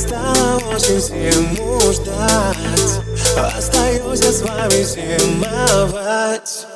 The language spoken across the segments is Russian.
стало очень зиму ждать Остаюсь я с вами зимовать.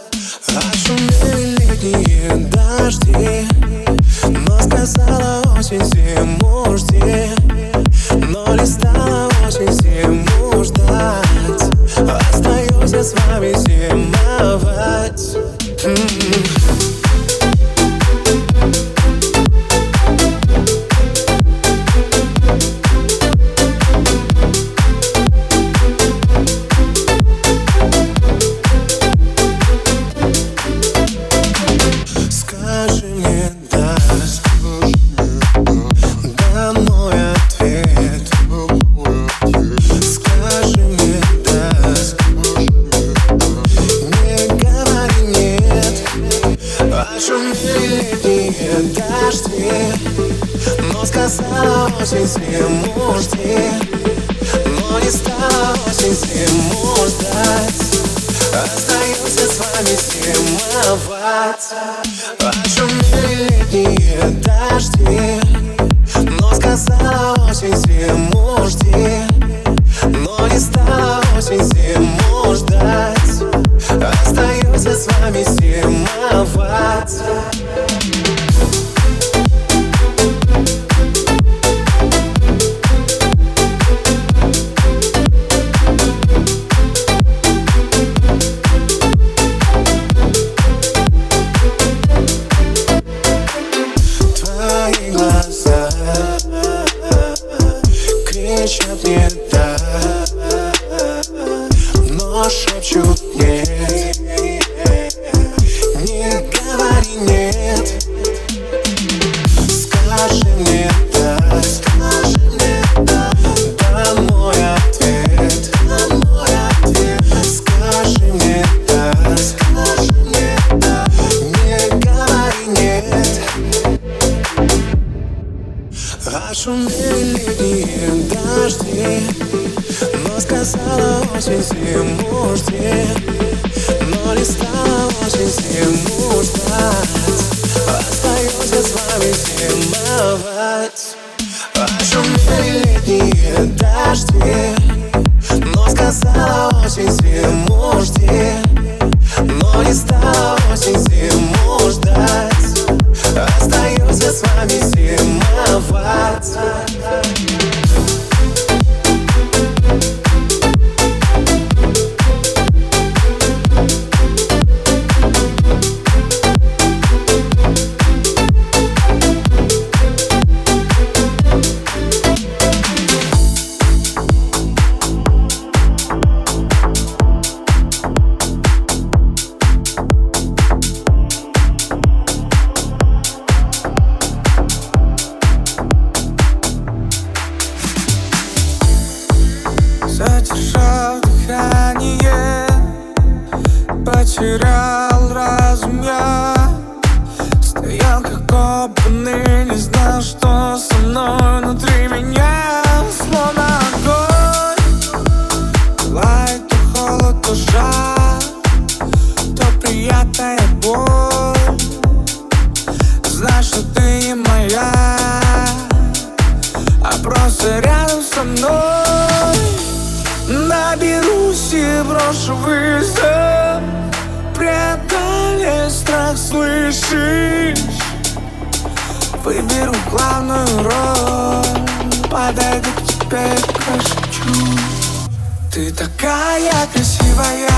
моя красивая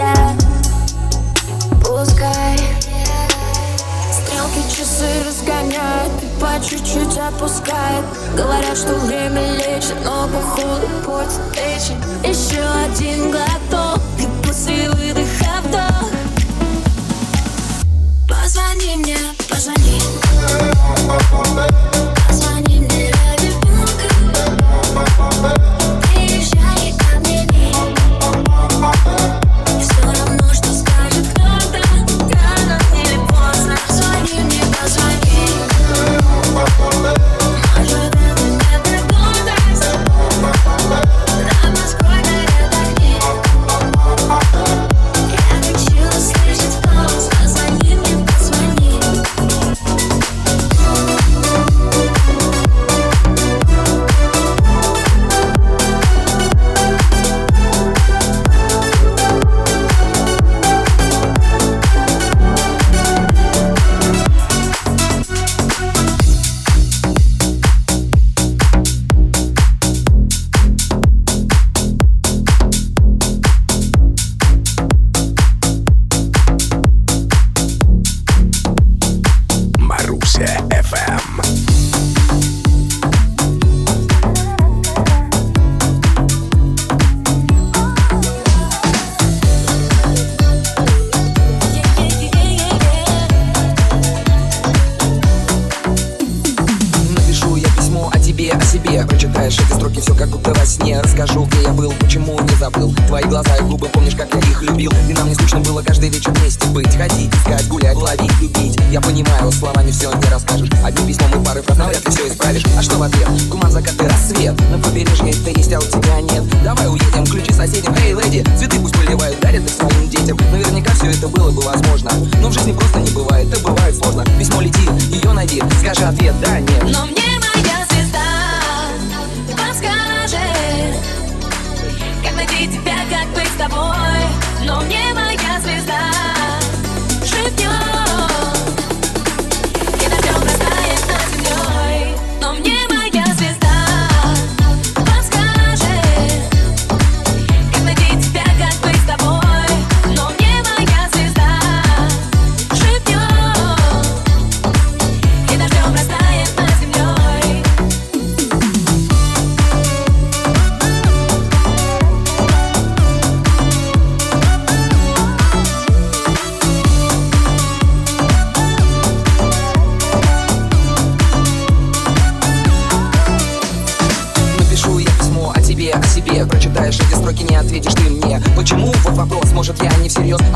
тебя Пускай Стрелки часы разгоняют И по чуть-чуть опускает. Говорят, что время лечит Но походу портит речи Еще один глоток И после выдоха вдох. Позвони мне, позвони. Позвони мне, ребенка соседи Цветы пусть поливают, дарят их своим детям. Наверняка все это было бы возможно Но в жизни просто не бывает, это бывает сложно. Письмо летит, ее найди, скажи ответ, да, нет. Но мне моя звезда подскажет Как найти тебя, как быть с тобой. Но мне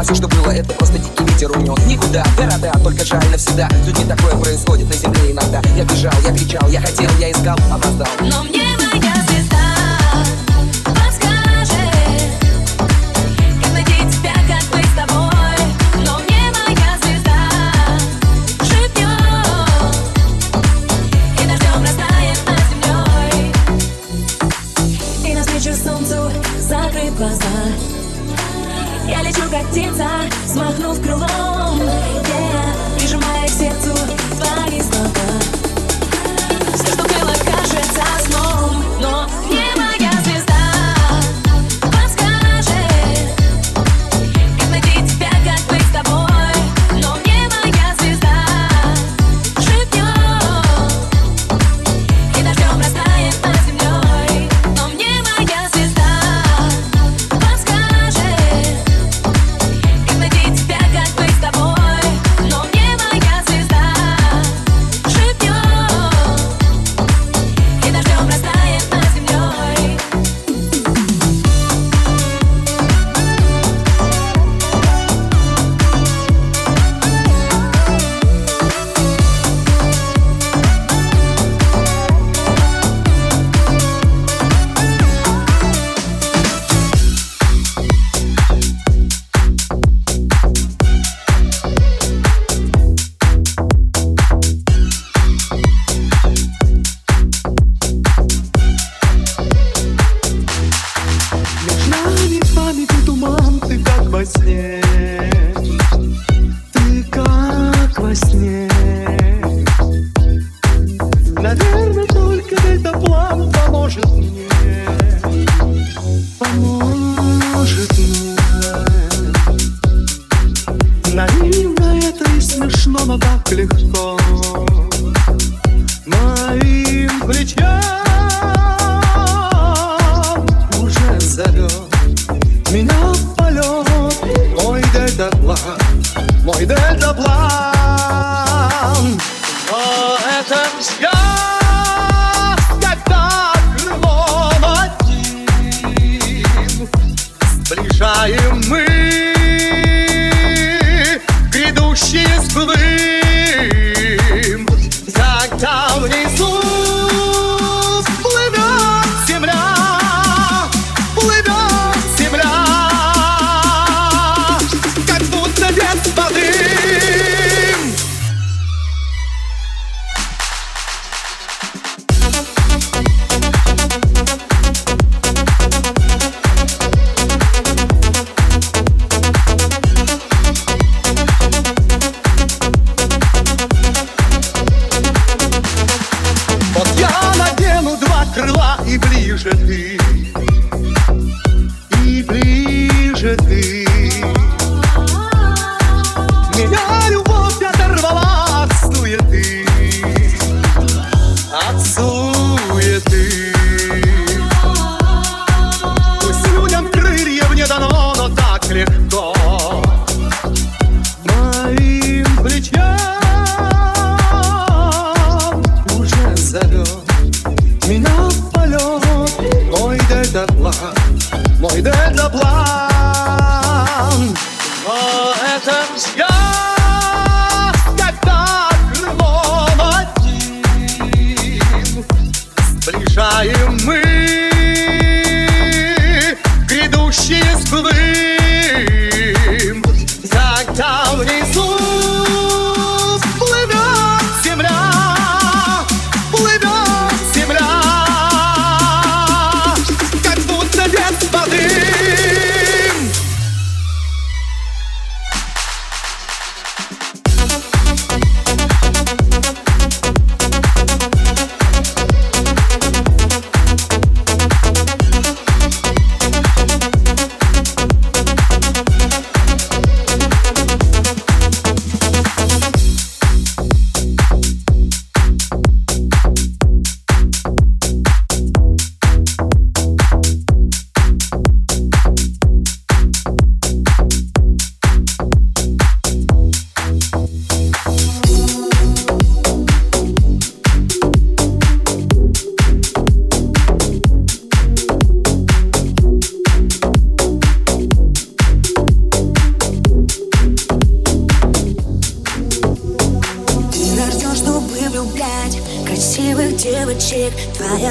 все, что было, это просто дикий ветер унес Никуда, города, только жаль навсегда. С людьми такое происходит на земле иногда. Я бежал, я кричал, я хотел, я искал, опоздал. Но мне моя звезда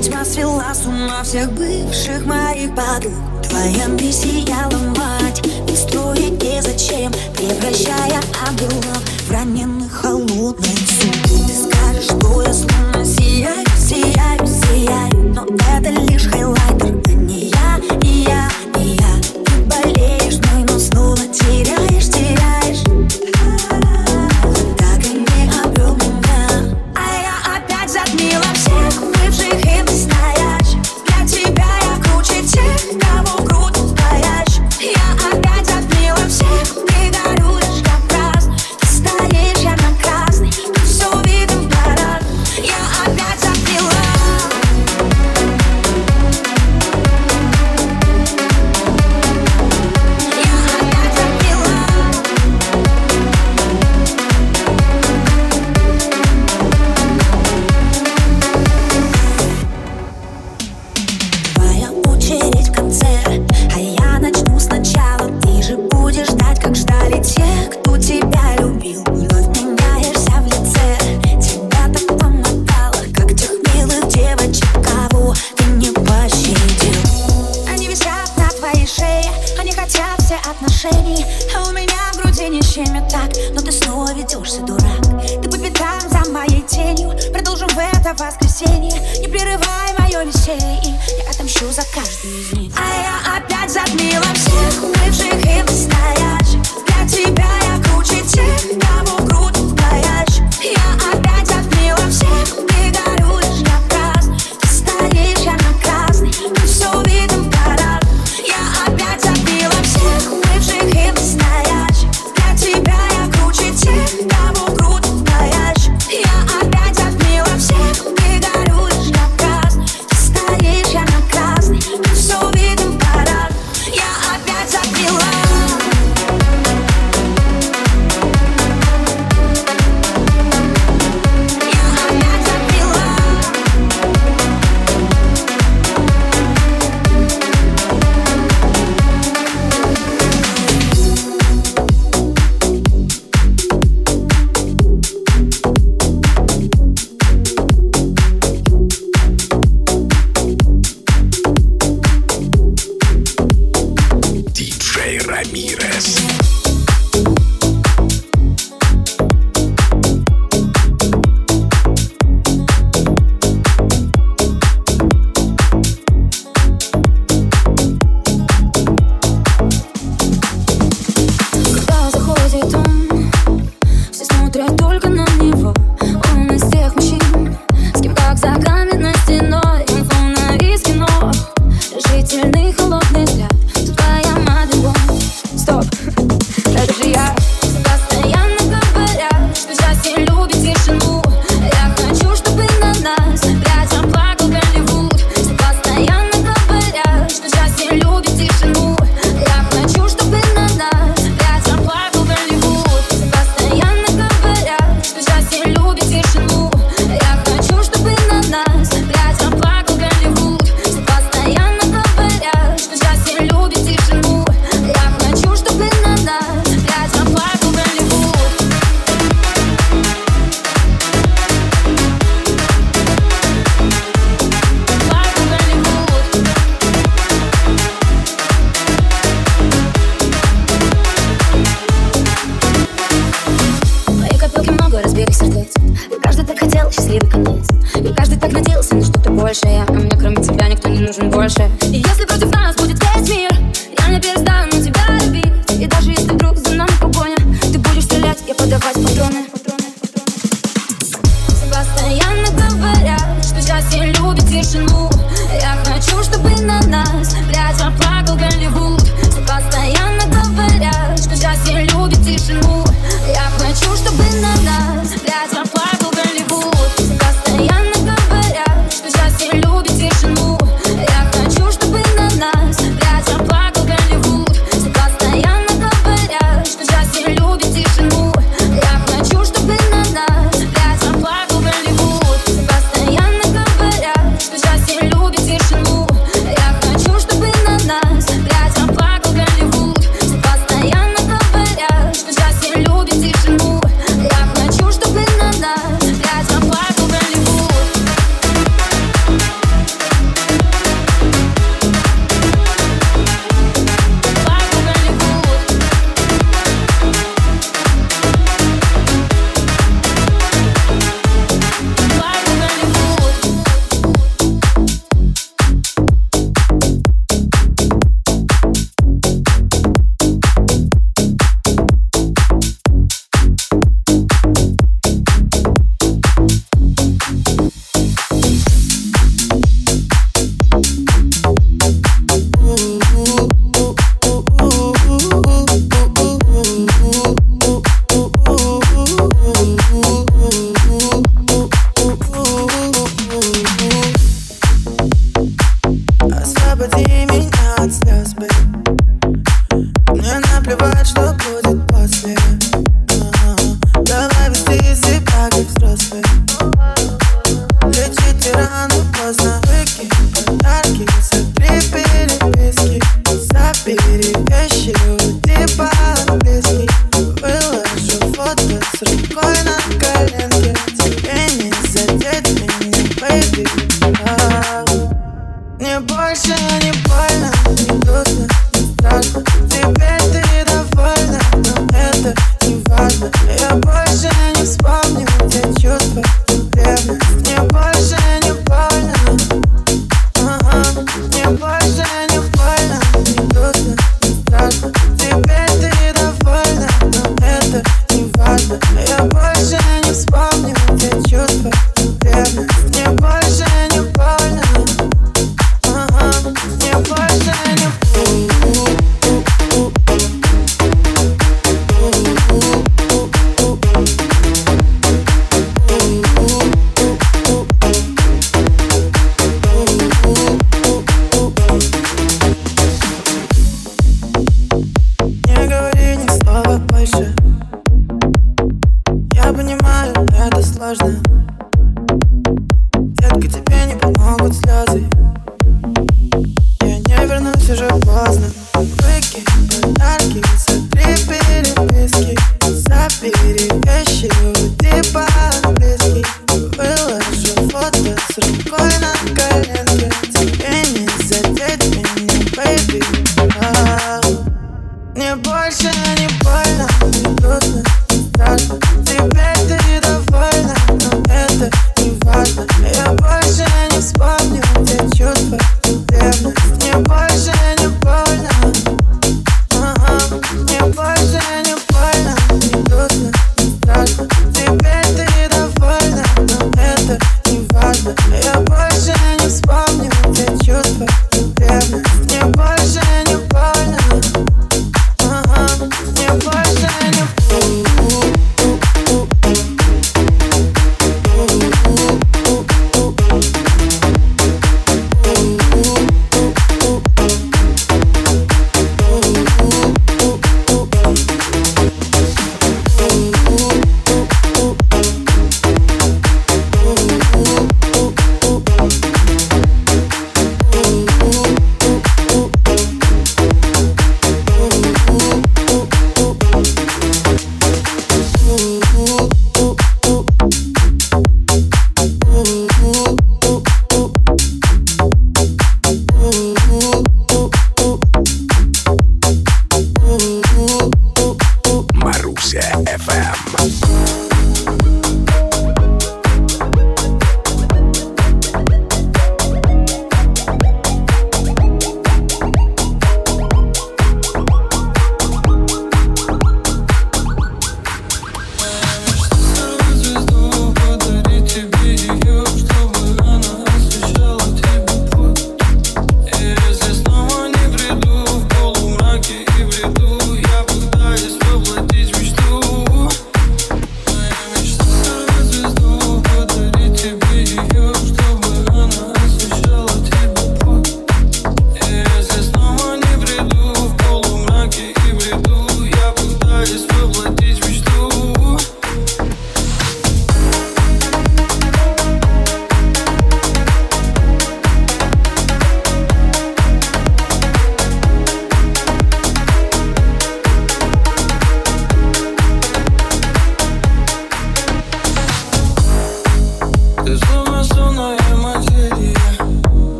Тьма свела с ума всех бывших моих подруг. Твоя миссия ломать и строить незачем Превращая ангелов в раненых холодных Ты скажешь, что я снова сияю, сияю, сияю Но это лишь хайлайтер.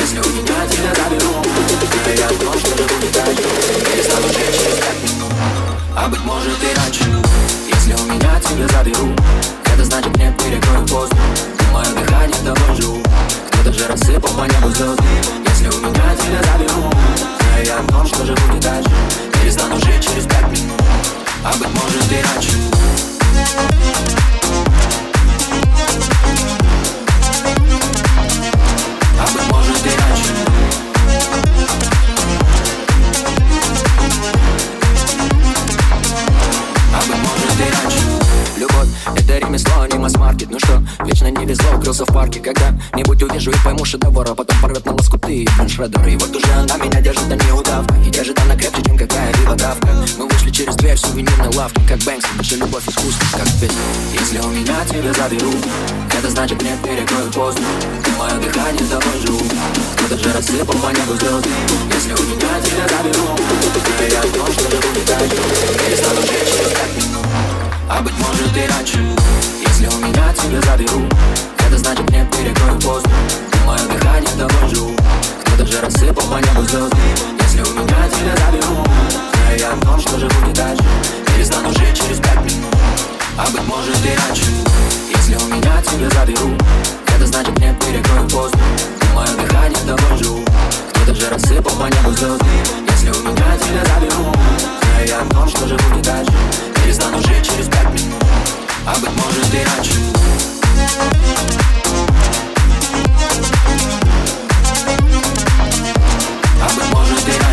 Если у меня тебя заберу Это я о том, что Перестану жить через пять минут А быть может и раньше Если у меня тебя заберу Это значит нет, перекрою Ты мое дыхание, тобой живу Кто-то же рассыпал по Если у меня тебя заберу Знаю я о том, будет дальше Перестану жить через пять минут. А быть может и раньше что, вечно не везло, укрылся в парке Когда-нибудь увижу и пойму шедевр А потом порвет на лоскуты и шредер И вот уже она меня держит, а не удавка. И держит она крепче, чем какая-либо давка. Мы вышли через дверь в сувенирной лавки Как Бэнкси, наша любовь искусство, как песня. Если у меня тебя заберу Это значит нет, перекрою поздно. Ты мое дыхание, тобой живу Кто-то же рассыпал по небу звезды Если у меня тебя заберу Знаю я о том, что же будет дальше Перестану жить через пять минут а быть может и раньше Если у меня тебя заберу. Это значит нет, перекрою поздно Ты мое дыхание, живу Кто-то же рассыпал по небу звезды. Если у меня тебя заберу. Знаю я о том, что же будет дальше. Перестану жить через пять минут. А быть может и раньше. Если у меня тебя заберу. Это значит нет, перекрою поздно Ты мое дыхание, живу Кто-то же рассыпал по небу звезды. Если у меня тебя заберу. Знаю я о том, что же будет дальше. Перестану жить через пять минут А быть может и раньше. А быть может и раньше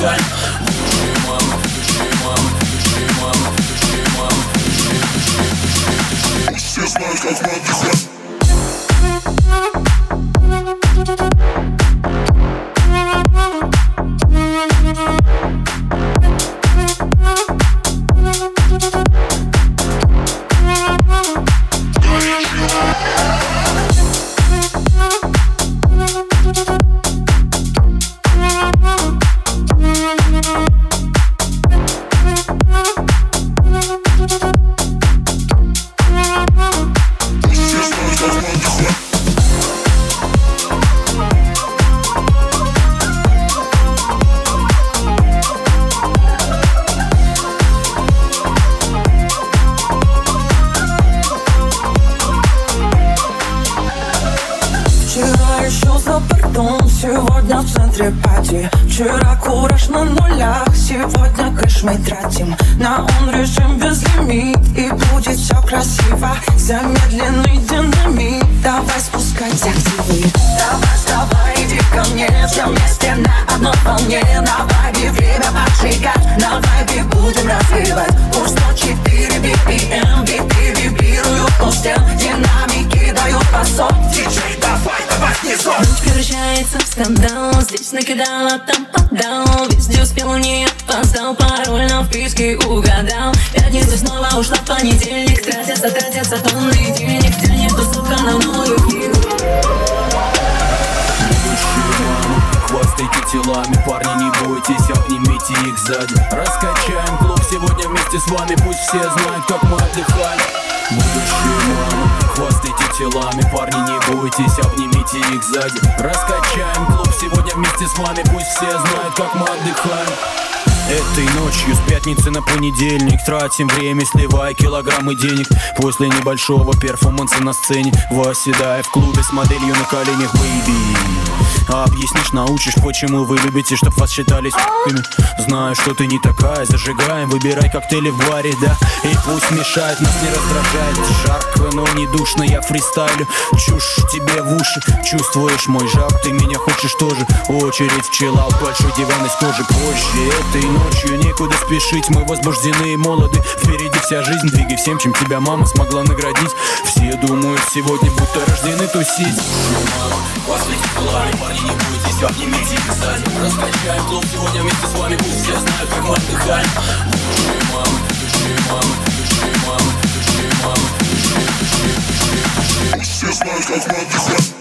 как вместе с вами Пусть все знают, как мы отдыхаем Этой ночью с пятницы на понедельник Тратим время, сливая килограммы денег После небольшого перформанса на сцене Восседая в клубе с моделью на коленях, baby. Объяснишь, научишь, почему вы любите, чтоб вас считали с**ками Знаю, что ты не такая, зажигаем, выбирай коктейли в баре, да. И пусть мешает, нас не раздражает Жарко, но не душно, я фристайлю. Чушь тебе в уши, чувствуешь мой жар Ты меня хочешь тоже, очередь в чилаут Большой диван из кожи. Позже Этой ночью некуда спешить, мы возбуждены и молоды. Впереди вся жизнь, двигай всем, чем тебя мама смогла наградить. Все думают сегодня, будто рождены тусить. После титулами, парни, не бойтесь, обнимите их сзади. Раскачаем клуб сегодня вместе с вами Пусть все знают, как мы отдыхаем. Души, мама, души, мама, души, мама, души, мама, души, души, души, души Все знают, как мы отдыхаем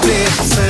love it.